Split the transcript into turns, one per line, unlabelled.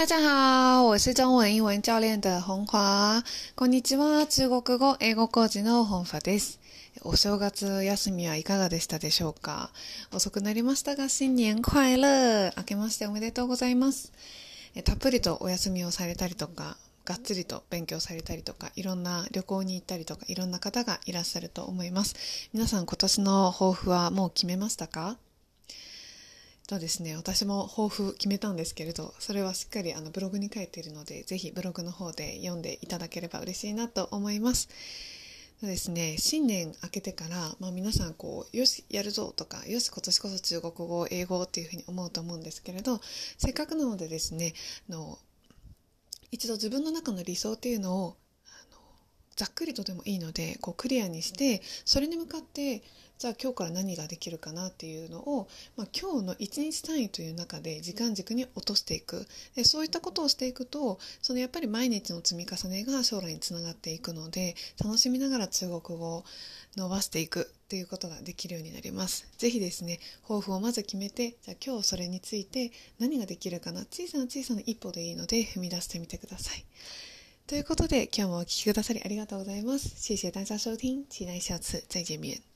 大家好，我是中文英文教練的本華。こんにちは、中国語、英語講師の本華です。お正月休みはいかがでしたでしょうか？遅くなりましたが、新年快乐明けましておめでとうございます。たっぷりとお休みをされたりとか、がっつりと勉強されたりとか、いろんな旅行に行ったりとか、いろんな方がいらっしゃると思います。皆さん今年の抱負はもう決めましたか？とですね、私も抱負決めたんですけれど、それはしっかりあのブログに書いているので、ぜひブログの方で読んでいただければ嬉しいなと思います。ですね、新年明けてから、まあ、皆さんこう、よし、やるぞとか、よし、今年こそ中国語、英語っていうふうに思うと思うんですけれど、せっかくなのでですね、の一度自分の中の理想っていうのをざっくりとでもいいのでこうクリアにしてそれに向かってじゃあ今日から何ができるかなっていうのを、まあ、今日の一日単位という中で時間軸に落としていくでそういったことをしていくとそのやっぱり毎日の積み重ねが将来につながっていくので楽しみながら中国語を伸ばしていくっていうことができるようになります。ぜひですね、抱負をまず決めて、じゃあ今日それについて何ができるかな、小さな小さな一歩でいいので踏み出してみてください。ということで、今日もお聴きくださりありがとうございます。谢谢大家收听，期待下次再见面。